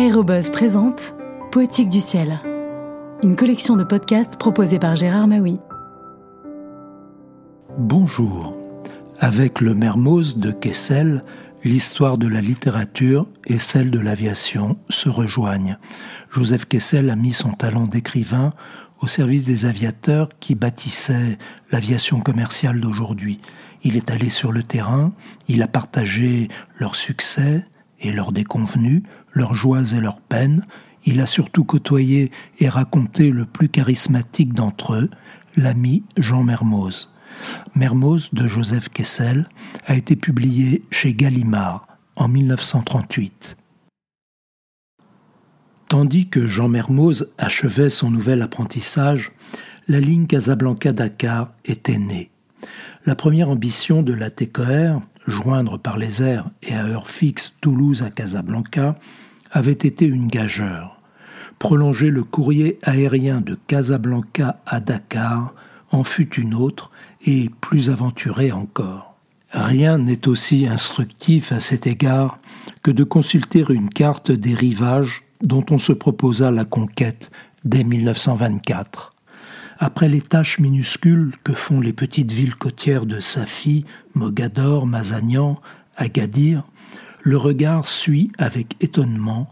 Aérobuzz présente Poétique du ciel, une collection de podcasts proposée par Gérard Maui. Bonjour. Avec le Mermoz de Kessel, l'histoire de la littérature et celle de l'aviation se rejoignent. Joseph Kessel a mis son talent d'écrivain au service des aviateurs qui bâtissaient l'aviation commerciale d'aujourd'hui. Il est allé sur le terrain, il a partagé leurs succès et leurs déconvenus, leurs joies et leurs peines. Il a surtout côtoyé et raconté le plus charismatique d'entre eux, l'ami Jean Mermoz. Mermoz de Joseph Kessel a été publié chez Gallimard en 1938. Tandis que Jean Mermoz achevait son nouvel apprentissage, la ligne Casablanca-Dakar était née. La première ambition de la TCOR, joindre par les airs et à heure fixe Toulouse à Casablanca, avait été une gageure. Prolonger le courrier aérien de Casablanca à Dakar en fut une autre et plus aventurée encore. Rien n'est aussi instructif à cet égard que de consulter une carte des rivages dont on se proposa la conquête dès 1924. Après les tâches minuscules que font les petites villes côtières de Safi, Mogador, Mazagnan, Agadir, le regard suit avec étonnement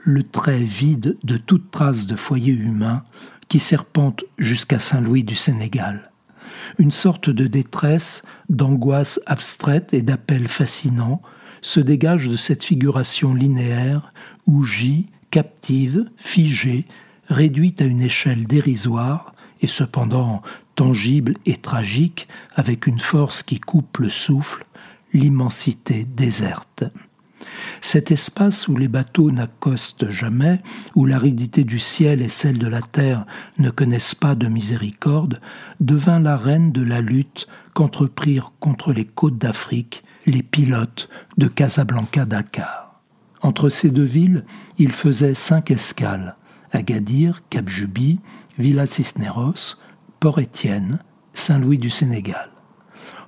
le trait vide de toute trace de foyer humain qui serpente jusqu'à Saint-Louis du Sénégal. Une sorte de détresse, d'angoisse abstraite et d'appel fascinant se dégage de cette figuration linéaire où gît captive, figée, réduite à une échelle dérisoire, et cependant tangible et tragique, avec une force qui coupe le souffle, l'immensité déserte. Cet espace où les bateaux n'accostent jamais, où l'aridité du ciel et celle de la terre ne connaissent pas de miséricorde, devint l'arène de la lutte qu'entreprirent contre les côtes d'Afrique les pilotes de Casablanca-Dakar. Entre ces deux villes, il faisait cinq escales Agadir, Cap-Juby, Villa Cisneros, Port-Étienne, Saint-Louis du Sénégal.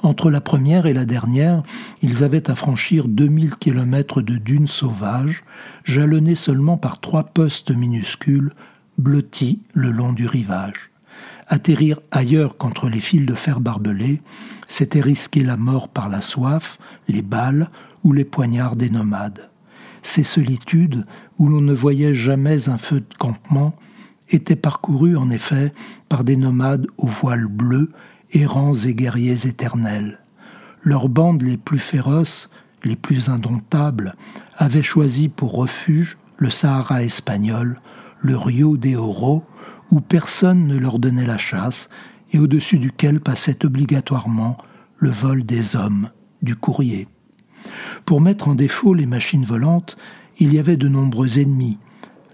Entre la première et la dernière, ils avaient à franchir 2000 kilomètres de dunes sauvages, jalonnées seulement par trois postes minuscules, blottis le long du rivage. Atterrir ailleurs qu'entre les fils de fer barbelés, c'était risquer la mort par la soif, les balles ou les poignards des nomades. Ces solitudes, où l'on ne voyait jamais un feu de campement, étaient parcourues en effet par des nomades aux voiles bleus, errants et guerriers éternels. Leurs bandes les plus féroces, les plus indomptables, avaient choisi pour refuge le Sahara espagnol, le Rio de Oro, où personne ne leur donnait la chasse et au-dessus duquel passait obligatoirement le vol des hommes, du courrier. Pour mettre en défaut les machines volantes, il y avait de nombreux ennemis.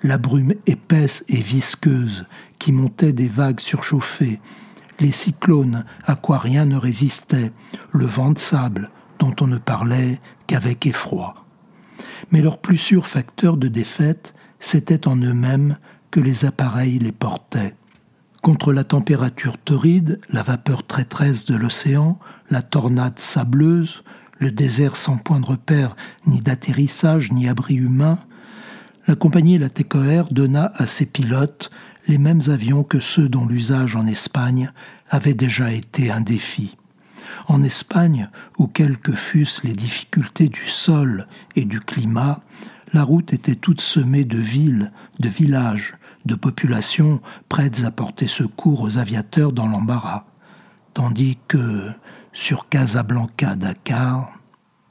La brume épaisse et visqueuse qui montait des vagues surchauffées, les cyclones à quoi rien ne résistait, le vent de sable dont on ne parlait qu'avec effroi. Mais leur plus sûr facteur de défaite, c'était en eux-mêmes que les appareils les portaient. Contre la température torride, la vapeur traîtresse de l'océan, la tornade sableuse, le désert sans point de repère, ni d'atterrissage, ni abri humain, la compagnie La donna à ses pilotes les mêmes avions que ceux dont l'usage en Espagne avait déjà été un défi. En Espagne, où quelles que fussent les difficultés du sol et du climat, la route était toute semée de villes, de villages, de populations prêtes à porter secours aux aviateurs dans l'embarras, tandis que, sur Casablanca-Dakar,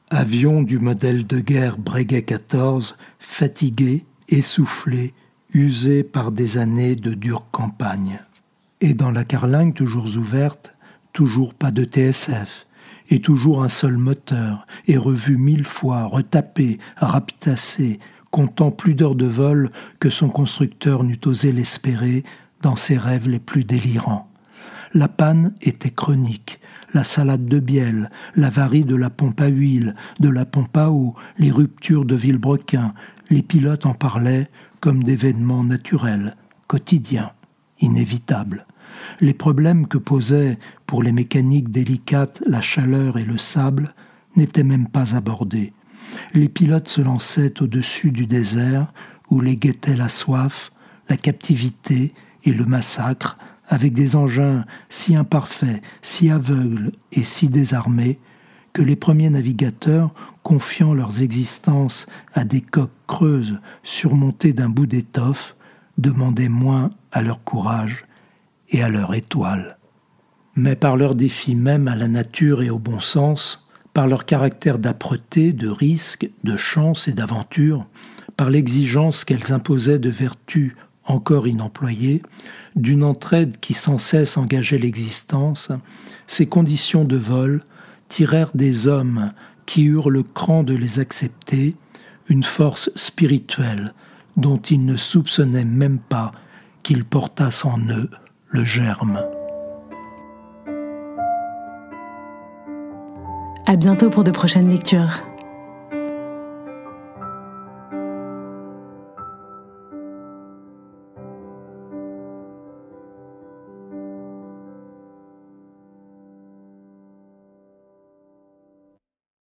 avion du modèle de guerre Breguet 14, fatigué, essoufflé, usé par des années de dure campagne. Et dans la carlingue toujours ouverte, toujours pas de TSF, et toujours un seul moteur, et revu mille fois, retapé, raptassé, comptant plus d'heures de vol que son constructeur n'eût osé l'espérer dans ses rêves les plus délirants. La panne était chronique, la salade de bielle, l'avarie de la pompe à huile, de la pompe à eau, les ruptures de Villebrequin, les pilotes en parlaient comme d'événements naturels, quotidiens, inévitables. Les problèmes que posaient pour les mécaniques délicates la chaleur et le sable n'étaient même pas abordés. Les pilotes se lançaient au-dessus du désert où les guettait la soif, la captivité et le massacre, avec des engins si imparfaits, si aveugles et si désarmés, que les premiers navigateurs, confiant leurs existences à des coques creuses surmontées d'un bout d'étoffe, demandaient moins à leur courage et à leur étoile. Mais par leur défi même à la nature et au bon sens, par leur caractère d'âpreté, de risque, de chance et d'aventure, par l'exigence qu'elles imposaient de vertus encore inemployées, d'une entraide qui sans cesse engageait l'existence, ces conditions de vol tirèrent des hommes qui eurent le cran de les accepter une force spirituelle dont ils ne soupçonnaient même pas qu'ils portassent en eux le germe. À bientôt pour de prochaines lectures.